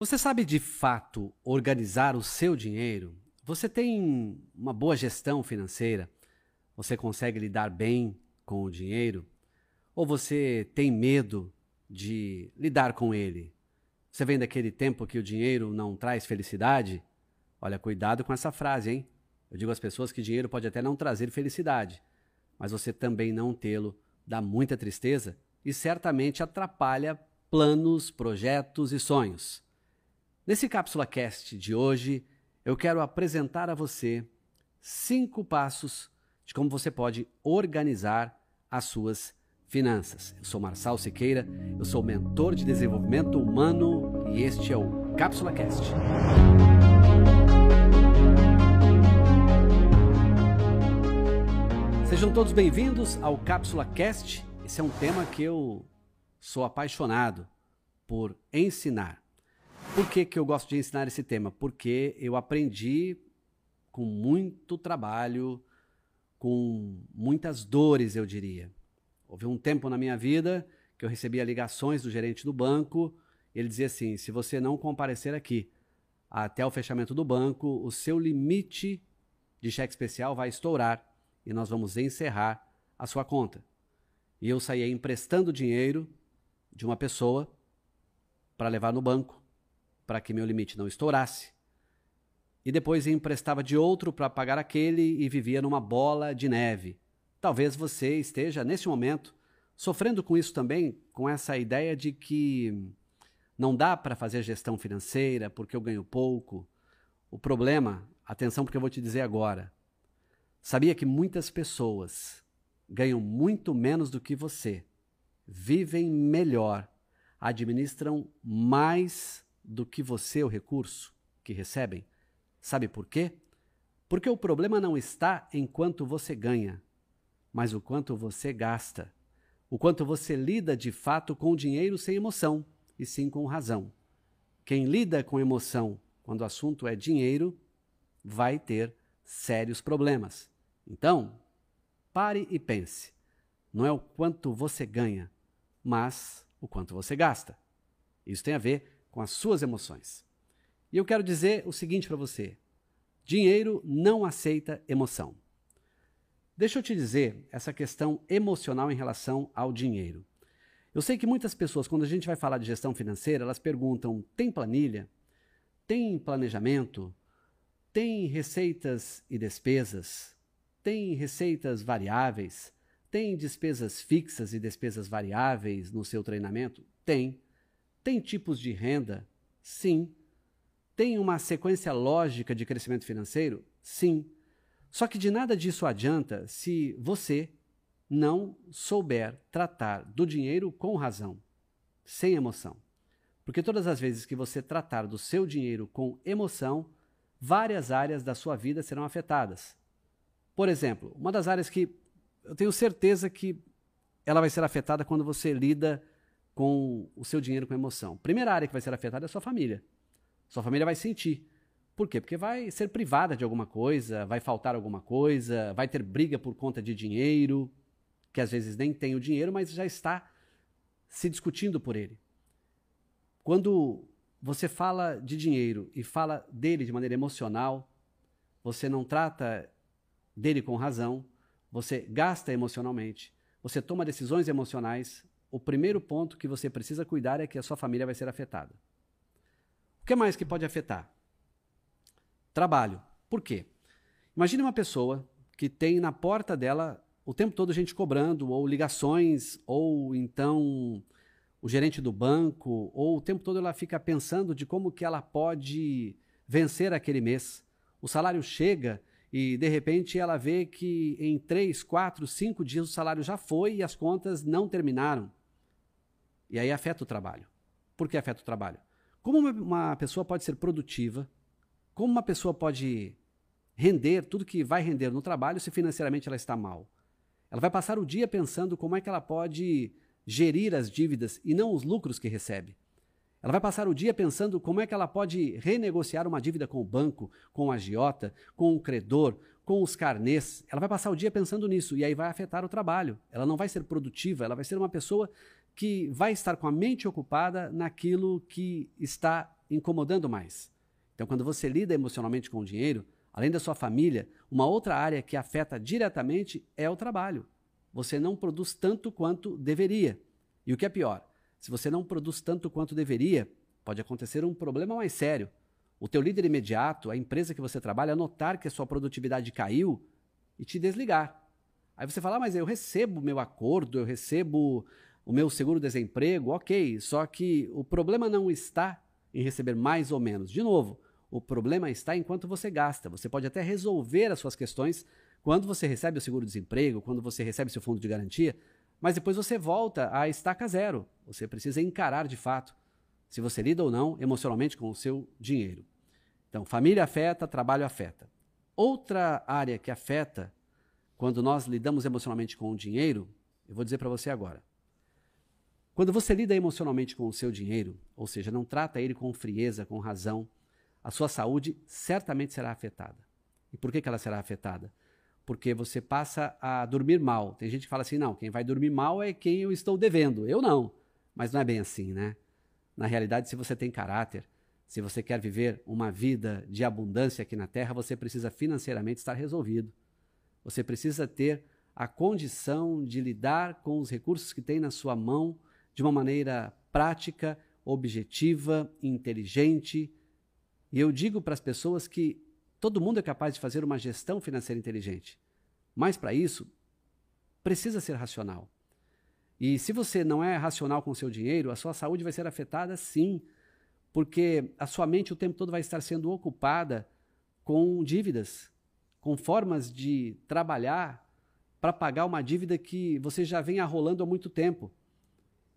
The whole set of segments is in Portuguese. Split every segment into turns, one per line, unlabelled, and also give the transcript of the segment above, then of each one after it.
Você sabe de fato organizar o seu dinheiro? Você tem uma boa gestão financeira? Você consegue lidar bem com o dinheiro? Ou você tem medo de lidar com ele? Você vem daquele tempo que o dinheiro não traz felicidade? Olha, cuidado com essa frase, hein? Eu digo às pessoas que dinheiro pode até não trazer felicidade, mas você também não tê-lo dá muita tristeza e certamente atrapalha planos, projetos e sonhos. Nesse Cápsula Cast de hoje, eu quero apresentar a você cinco passos de como você pode organizar as suas finanças. Eu sou Marçal Siqueira, eu sou mentor de desenvolvimento humano e este é o Cápsula Cast. Sejam todos bem-vindos ao Cápsula Cast. Esse é um tema que eu sou apaixonado por ensinar. Por que, que eu gosto de ensinar esse tema? Porque eu aprendi com muito trabalho, com muitas dores, eu diria. Houve um tempo na minha vida que eu recebia ligações do gerente do banco. Ele dizia assim: se você não comparecer aqui até o fechamento do banco, o seu limite de cheque especial vai estourar e nós vamos encerrar a sua conta. E eu saía emprestando dinheiro de uma pessoa para levar no banco para que meu limite não estourasse. E depois emprestava de outro para pagar aquele e vivia numa bola de neve. Talvez você esteja, neste momento, sofrendo com isso também, com essa ideia de que não dá para fazer gestão financeira porque eu ganho pouco. O problema, atenção porque eu vou te dizer agora. Sabia que muitas pessoas ganham muito menos do que você, vivem melhor, administram mais do que você o recurso que recebem. Sabe por quê? Porque o problema não está em quanto você ganha, mas o quanto você gasta. O quanto você lida de fato com o dinheiro sem emoção, e sim com razão. Quem lida com emoção quando o assunto é dinheiro vai ter sérios problemas. Então, pare e pense. Não é o quanto você ganha, mas o quanto você gasta. Isso tem a ver com as suas emoções. E eu quero dizer o seguinte para você: dinheiro não aceita emoção. Deixa eu te dizer essa questão emocional em relação ao dinheiro. Eu sei que muitas pessoas, quando a gente vai falar de gestão financeira, elas perguntam: tem planilha? Tem planejamento? Tem receitas e despesas? Tem receitas variáveis? Tem despesas fixas e despesas variáveis no seu treinamento? Tem. Tem tipos de renda? Sim. Tem uma sequência lógica de crescimento financeiro? Sim. Só que de nada disso adianta se você não souber tratar do dinheiro com razão, sem emoção. Porque todas as vezes que você tratar do seu dinheiro com emoção, várias áreas da sua vida serão afetadas. Por exemplo, uma das áreas que eu tenho certeza que ela vai ser afetada quando você lida com o seu dinheiro com emoção. Primeira área que vai ser afetada é a sua família. Sua família vai sentir. Por quê? Porque vai ser privada de alguma coisa, vai faltar alguma coisa, vai ter briga por conta de dinheiro, que às vezes nem tem o dinheiro, mas já está se discutindo por ele. Quando você fala de dinheiro e fala dele de maneira emocional, você não trata dele com razão, você gasta emocionalmente, você toma decisões emocionais, o primeiro ponto que você precisa cuidar é que a sua família vai ser afetada. O que mais que pode afetar? Trabalho. Por quê? Imagine uma pessoa que tem na porta dela o tempo todo gente cobrando, ou ligações, ou então o gerente do banco, ou o tempo todo ela fica pensando de como que ela pode vencer aquele mês. O salário chega e de repente ela vê que em três, quatro, cinco dias o salário já foi e as contas não terminaram. E aí afeta o trabalho. Por que afeta o trabalho? Como uma pessoa pode ser produtiva, como uma pessoa pode render tudo que vai render no trabalho se financeiramente ela está mal? Ela vai passar o dia pensando como é que ela pode gerir as dívidas e não os lucros que recebe. Ela vai passar o dia pensando como é que ela pode renegociar uma dívida com o banco, com o agiota, com o credor, com os carnês. Ela vai passar o dia pensando nisso e aí vai afetar o trabalho. Ela não vai ser produtiva, ela vai ser uma pessoa que vai estar com a mente ocupada naquilo que está incomodando mais. Então, quando você lida emocionalmente com o dinheiro, além da sua família, uma outra área que afeta diretamente é o trabalho. Você não produz tanto quanto deveria. E o que é pior, se você não produz tanto quanto deveria, pode acontecer um problema mais sério. O teu líder imediato, a empresa que você trabalha, notar que a sua produtividade caiu e te desligar. Aí você fala, ah, mas eu recebo meu acordo, eu recebo o meu seguro-desemprego, ok, só que o problema não está em receber mais ou menos. De novo, o problema está em quanto você gasta. Você pode até resolver as suas questões quando você recebe o seguro-desemprego, quando você recebe seu fundo de garantia, mas depois você volta à estaca zero. Você precisa encarar de fato se você lida ou não emocionalmente com o seu dinheiro. Então, família afeta, trabalho afeta. Outra área que afeta quando nós lidamos emocionalmente com o dinheiro, eu vou dizer para você agora. Quando você lida emocionalmente com o seu dinheiro, ou seja, não trata ele com frieza, com razão, a sua saúde certamente será afetada. E por que, que ela será afetada? Porque você passa a dormir mal. Tem gente que fala assim: não, quem vai dormir mal é quem eu estou devendo. Eu não. Mas não é bem assim, né? Na realidade, se você tem caráter, se você quer viver uma vida de abundância aqui na Terra, você precisa financeiramente estar resolvido. Você precisa ter a condição de lidar com os recursos que tem na sua mão de uma maneira prática, objetiva, inteligente. E eu digo para as pessoas que todo mundo é capaz de fazer uma gestão financeira inteligente. Mas para isso, precisa ser racional. E se você não é racional com o seu dinheiro, a sua saúde vai ser afetada sim, porque a sua mente o tempo todo vai estar sendo ocupada com dívidas, com formas de trabalhar para pagar uma dívida que você já vem arrolando há muito tempo.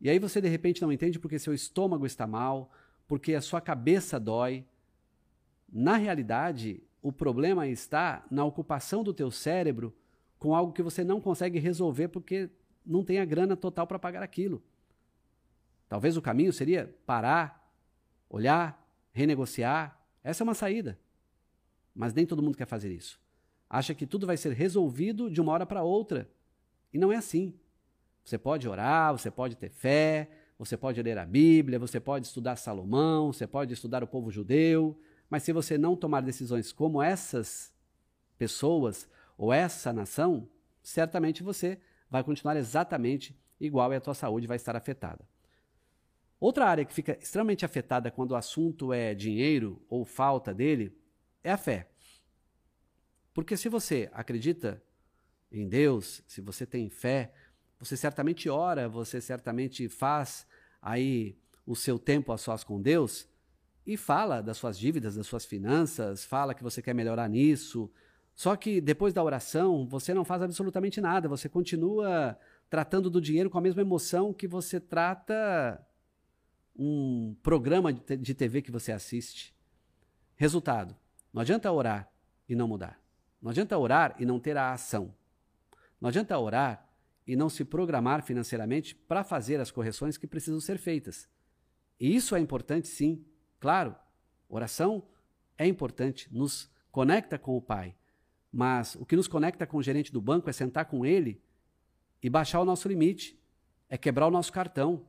E aí você de repente não entende porque seu estômago está mal, porque a sua cabeça dói. Na realidade, o problema está na ocupação do teu cérebro com algo que você não consegue resolver porque não tem a grana total para pagar aquilo. Talvez o caminho seria parar, olhar, renegociar. Essa é uma saída. Mas nem todo mundo quer fazer isso. Acha que tudo vai ser resolvido de uma hora para outra. E não é assim. Você pode orar, você pode ter fé, você pode ler a Bíblia, você pode estudar Salomão, você pode estudar o povo judeu, mas se você não tomar decisões como essas pessoas ou essa nação, certamente você vai continuar exatamente igual e a tua saúde vai estar afetada. Outra área que fica extremamente afetada quando o assunto é dinheiro ou falta dele é a fé. Porque se você acredita em Deus, se você tem fé, você certamente ora, você certamente faz aí o seu tempo a sós com Deus e fala das suas dívidas, das suas finanças, fala que você quer melhorar nisso. Só que depois da oração, você não faz absolutamente nada, você continua tratando do dinheiro com a mesma emoção que você trata um programa de TV que você assiste. Resultado: não adianta orar e não mudar. Não adianta orar e não ter a ação. Não adianta orar e não se programar financeiramente para fazer as correções que precisam ser feitas. E isso é importante, sim. Claro, oração é importante, nos conecta com o Pai. Mas o que nos conecta com o gerente do banco é sentar com ele e baixar o nosso limite, é quebrar o nosso cartão,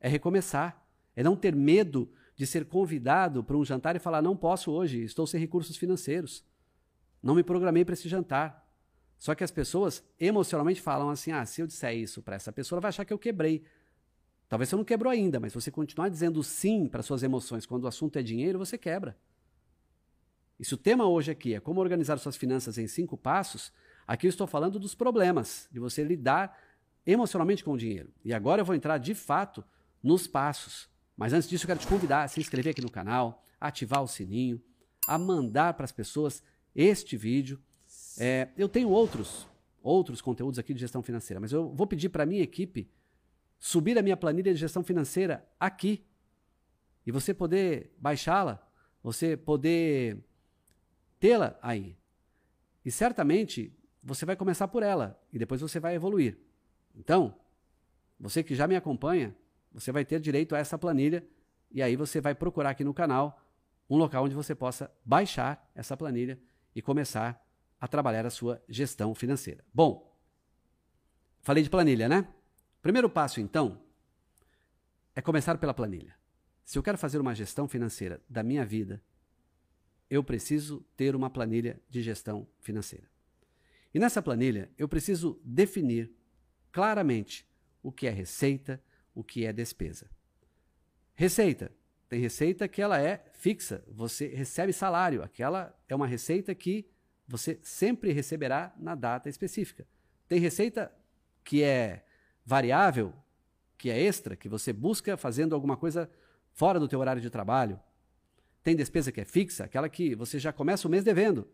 é recomeçar, é não ter medo de ser convidado para um jantar e falar: não posso hoje, estou sem recursos financeiros, não me programei para esse jantar. Só que as pessoas emocionalmente falam assim: ah, se eu disser isso para essa pessoa, ela vai achar que eu quebrei. Talvez você não quebrou ainda, mas você continuar dizendo sim para suas emoções quando o assunto é dinheiro, você quebra. E se o tema hoje aqui é como organizar suas finanças em cinco passos, aqui eu estou falando dos problemas, de você lidar emocionalmente com o dinheiro. E agora eu vou entrar de fato nos passos. Mas antes disso, eu quero te convidar a se inscrever aqui no canal, ativar o sininho, a mandar para as pessoas este vídeo é, eu tenho outros, outros conteúdos aqui de gestão financeira, mas eu vou pedir para a minha equipe subir a minha planilha de gestão financeira aqui e você poder baixá-la, você poder tê-la aí. E certamente você vai começar por ela e depois você vai evoluir. Então, você que já me acompanha, você vai ter direito a essa planilha e aí você vai procurar aqui no canal um local onde você possa baixar essa planilha e começar a trabalhar a sua gestão financeira. Bom, falei de planilha, né? Primeiro passo, então, é começar pela planilha. Se eu quero fazer uma gestão financeira da minha vida, eu preciso ter uma planilha de gestão financeira. E nessa planilha, eu preciso definir claramente o que é receita, o que é despesa. Receita. Tem receita que ela é fixa, você recebe salário. Aquela é uma receita que você sempre receberá na data específica. Tem receita que é variável, que é extra, que você busca fazendo alguma coisa fora do teu horário de trabalho. Tem despesa que é fixa, aquela que você já começa o mês devendo.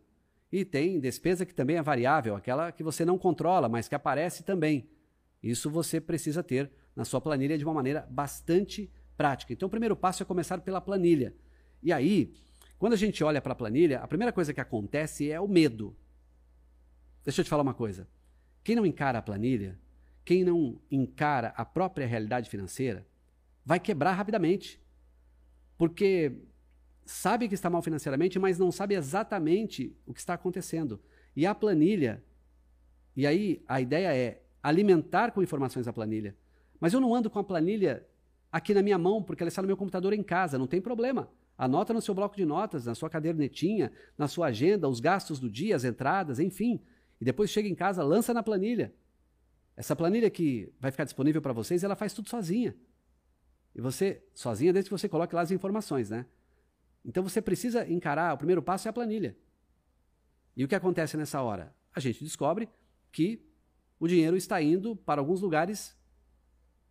E tem despesa que também é variável, aquela que você não controla, mas que aparece também. Isso você precisa ter na sua planilha de uma maneira bastante prática. Então, o primeiro passo é começar pela planilha. E aí, quando a gente olha para a planilha, a primeira coisa que acontece é o medo. Deixa eu te falar uma coisa. Quem não encara a planilha, quem não encara a própria realidade financeira, vai quebrar rapidamente. Porque sabe que está mal financeiramente, mas não sabe exatamente o que está acontecendo. E a planilha, e aí a ideia é alimentar com informações a planilha. Mas eu não ando com a planilha aqui na minha mão, porque ela está no meu computador em casa, não tem problema. Anota no seu bloco de notas, na sua cadernetinha, na sua agenda, os gastos do dia, as entradas, enfim. E depois chega em casa, lança na planilha. Essa planilha que vai ficar disponível para vocês, ela faz tudo sozinha. E você, sozinha, desde que você coloque lá as informações, né? Então você precisa encarar, o primeiro passo é a planilha. E o que acontece nessa hora? A gente descobre que o dinheiro está indo para alguns lugares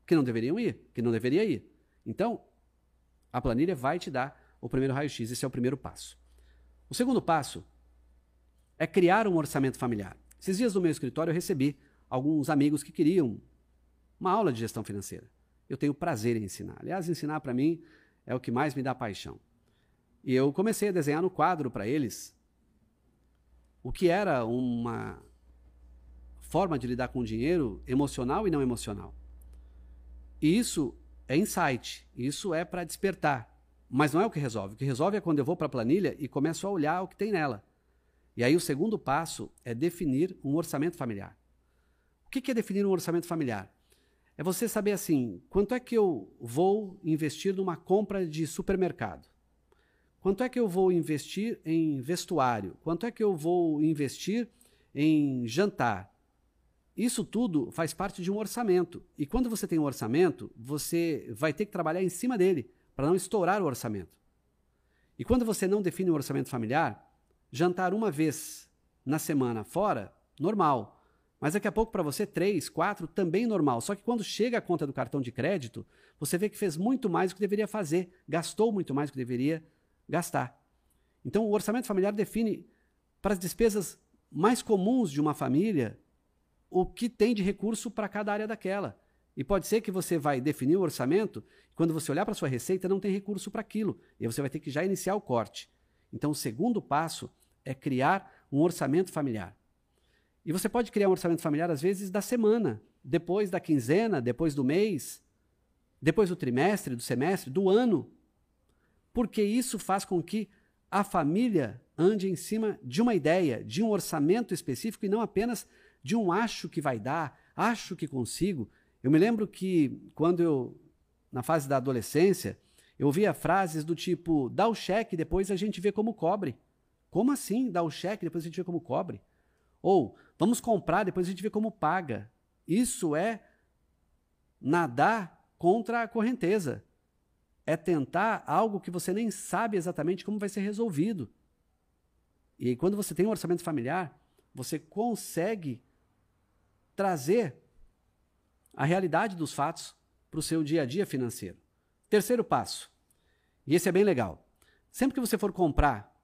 que não deveriam ir, que não deveria ir. Então, a planilha vai te dar o primeiro raio-x, esse é o primeiro passo. O segundo passo é criar um orçamento familiar. Esses dias no meu escritório eu recebi alguns amigos que queriam uma aula de gestão financeira. Eu tenho prazer em ensinar. Aliás, ensinar para mim é o que mais me dá paixão. E eu comecei a desenhar no quadro para eles o que era uma forma de lidar com o dinheiro emocional e não emocional. E isso é insight, isso é para despertar. Mas não é o que resolve. O que resolve é quando eu vou para a planilha e começo a olhar o que tem nela. E aí o segundo passo é definir um orçamento familiar. O que é definir um orçamento familiar? É você saber assim, quanto é que eu vou investir numa compra de supermercado? Quanto é que eu vou investir em vestuário? Quanto é que eu vou investir em jantar? Isso tudo faz parte de um orçamento. E quando você tem um orçamento, você vai ter que trabalhar em cima dele para não estourar o orçamento. E quando você não define um orçamento familiar, jantar uma vez na semana fora, normal. Mas daqui a pouco para você, três, quatro, também normal. Só que quando chega a conta do cartão de crédito, você vê que fez muito mais do que deveria fazer, gastou muito mais do que deveria gastar. Então, o orçamento familiar define para as despesas mais comuns de uma família o que tem de recurso para cada área daquela. E pode ser que você vai definir o orçamento, quando você olhar para sua receita, não tem recurso para aquilo. E você vai ter que já iniciar o corte. Então, o segundo passo é criar um orçamento familiar. E você pode criar um orçamento familiar, às vezes, da semana, depois da quinzena, depois do mês, depois do trimestre, do semestre, do ano. Porque isso faz com que a família ande em cima de uma ideia, de um orçamento específico e não apenas de um acho que vai dar, acho que consigo. Eu me lembro que quando eu, na fase da adolescência, eu ouvia frases do tipo: dá o cheque, depois a gente vê como cobre. Como assim? Dá o cheque, depois a gente vê como cobre? Ou vamos comprar, depois a gente vê como paga. Isso é nadar contra a correnteza. É tentar algo que você nem sabe exatamente como vai ser resolvido. E quando você tem um orçamento familiar, você consegue trazer a realidade dos fatos para o seu dia a dia financeiro. Terceiro passo, e esse é bem legal. Sempre que você for comprar,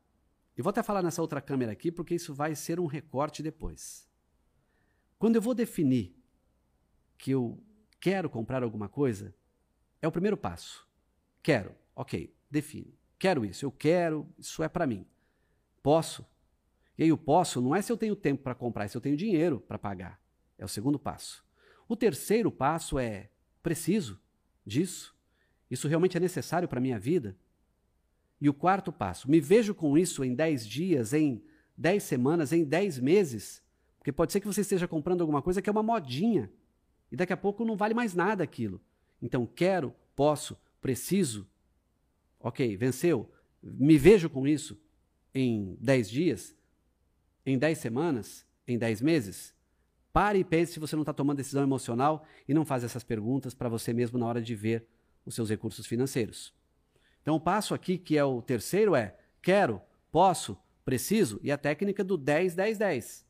e vou até falar nessa outra câmera aqui, porque isso vai ser um recorte depois. Quando eu vou definir que eu quero comprar alguma coisa, é o primeiro passo. Quero, ok, define. Quero isso, eu quero, isso é para mim. Posso? E aí o posso não é se eu tenho tempo para comprar, é se eu tenho dinheiro para pagar. É o segundo passo. O terceiro passo é: preciso disso? Isso realmente é necessário para minha vida? E o quarto passo: me vejo com isso em 10 dias, em 10 semanas, em 10 meses? Porque pode ser que você esteja comprando alguma coisa que é uma modinha e daqui a pouco não vale mais nada aquilo. Então, quero, posso, preciso. Ok, venceu. Me vejo com isso em 10 dias, em 10 semanas, em 10 meses? Pare e pense se você não está tomando decisão emocional e não faz essas perguntas para você mesmo na hora de ver os seus recursos financeiros. Então, o passo aqui, que é o terceiro, é quero, posso, preciso, e a técnica do 10, 10, 10.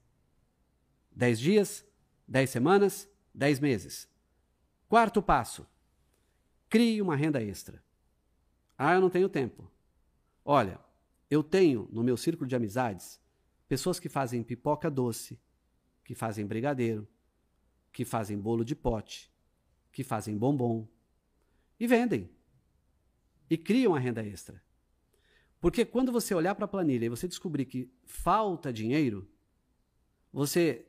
10 dias, 10 semanas, 10 meses. Quarto passo: crie uma renda extra. Ah, eu não tenho tempo. Olha, eu tenho no meu círculo de amizades pessoas que fazem pipoca doce, que fazem brigadeiro, que fazem bolo de pote, que fazem bombom e vendem. E criam a renda extra. Porque quando você olhar para a planilha e você descobrir que falta dinheiro, você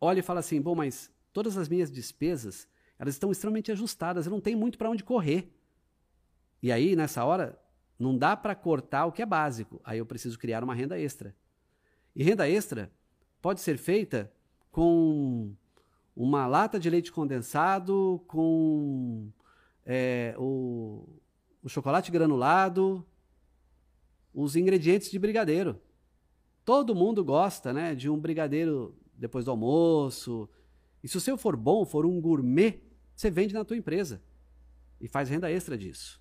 olha e fala assim: bom, mas todas as minhas despesas elas estão extremamente ajustadas, eu não tenho muito para onde correr. E aí, nessa hora, não dá para cortar o que é básico. Aí eu preciso criar uma renda extra. E renda extra pode ser feita com uma lata de leite condensado, com é, o, o chocolate granulado, os ingredientes de brigadeiro. Todo mundo gosta né, de um brigadeiro depois do almoço. E se o seu for bom, for um gourmet, você vende na tua empresa e faz renda extra disso.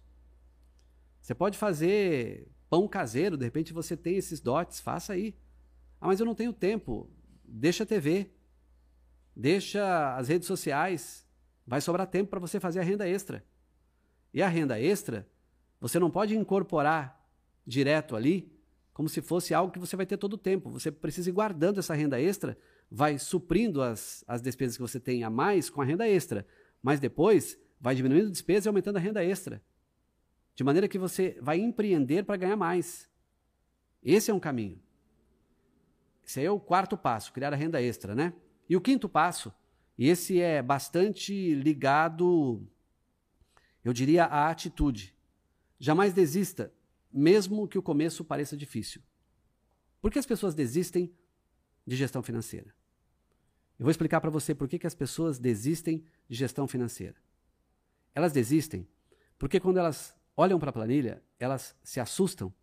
Você pode fazer pão caseiro, de repente você tem esses dotes, faça aí. Ah, mas eu não tenho tempo. Deixa a TV. Deixa as redes sociais. Vai sobrar tempo para você fazer a renda extra. E a renda extra, você não pode incorporar direto ali, como se fosse algo que você vai ter todo o tempo. Você precisa ir guardando essa renda extra, vai suprindo as, as despesas que você tem a mais com a renda extra. Mas depois vai diminuindo a despesa e aumentando a renda extra. De maneira que você vai empreender para ganhar mais. Esse é um caminho. Esse aí é o quarto passo, criar a renda extra, né? E o quinto passo, e esse é bastante ligado, eu diria, à atitude. Jamais desista, mesmo que o começo pareça difícil. Por que as pessoas desistem de gestão financeira? Eu vou explicar para você por que, que as pessoas desistem de gestão financeira. Elas desistem porque quando elas olham para a planilha, elas se assustam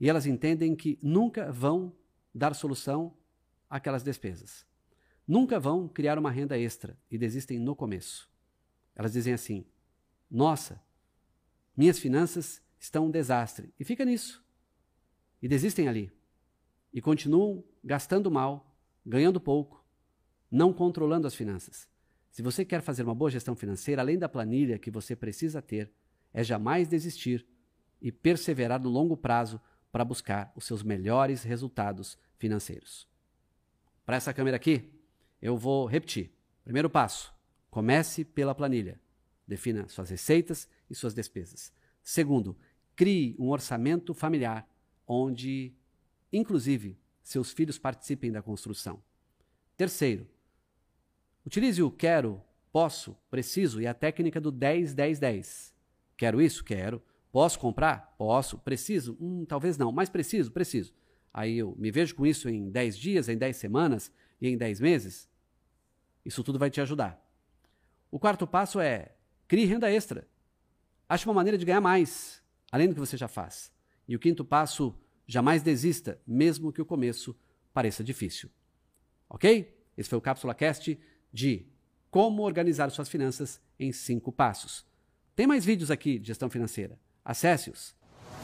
e elas entendem que nunca vão dar solução àquelas despesas. Nunca vão criar uma renda extra e desistem no começo. Elas dizem assim: Nossa, minhas finanças estão um desastre. E fica nisso. E desistem ali. E continuam gastando mal, ganhando pouco, não controlando as finanças. Se você quer fazer uma boa gestão financeira, além da planilha que você precisa ter, é jamais desistir e perseverar no longo prazo para buscar os seus melhores resultados financeiros. Para essa câmera aqui, eu vou repetir. Primeiro passo: comece pela planilha. Defina suas receitas e suas despesas. Segundo, crie um orçamento familiar onde, inclusive, seus filhos participem da construção. Terceiro, utilize o quero, posso, preciso e a técnica do 10, 10, 10. Quero isso? Quero. Posso comprar? Posso. Preciso? Hum, talvez não, mas preciso? Preciso. Aí eu me vejo com isso em 10 dias, em 10 semanas e em 10 meses? Isso tudo vai te ajudar. O quarto passo é crie renda extra. Ache uma maneira de ganhar mais, além do que você já faz. E o quinto passo, jamais desista, mesmo que o começo pareça difícil. Ok? Esse foi o Cápsula Cast de como organizar suas finanças em cinco passos. Tem mais vídeos aqui de gestão financeira. Acesse-os,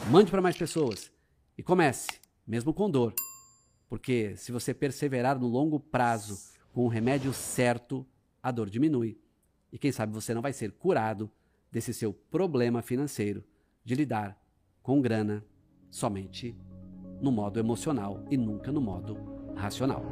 mande para mais pessoas e comece, mesmo com dor. Porque se você perseverar no longo prazo com o remédio certo, a dor diminui. E quem sabe você não vai ser curado desse seu problema financeiro de lidar com grana somente no modo emocional e nunca no modo racional.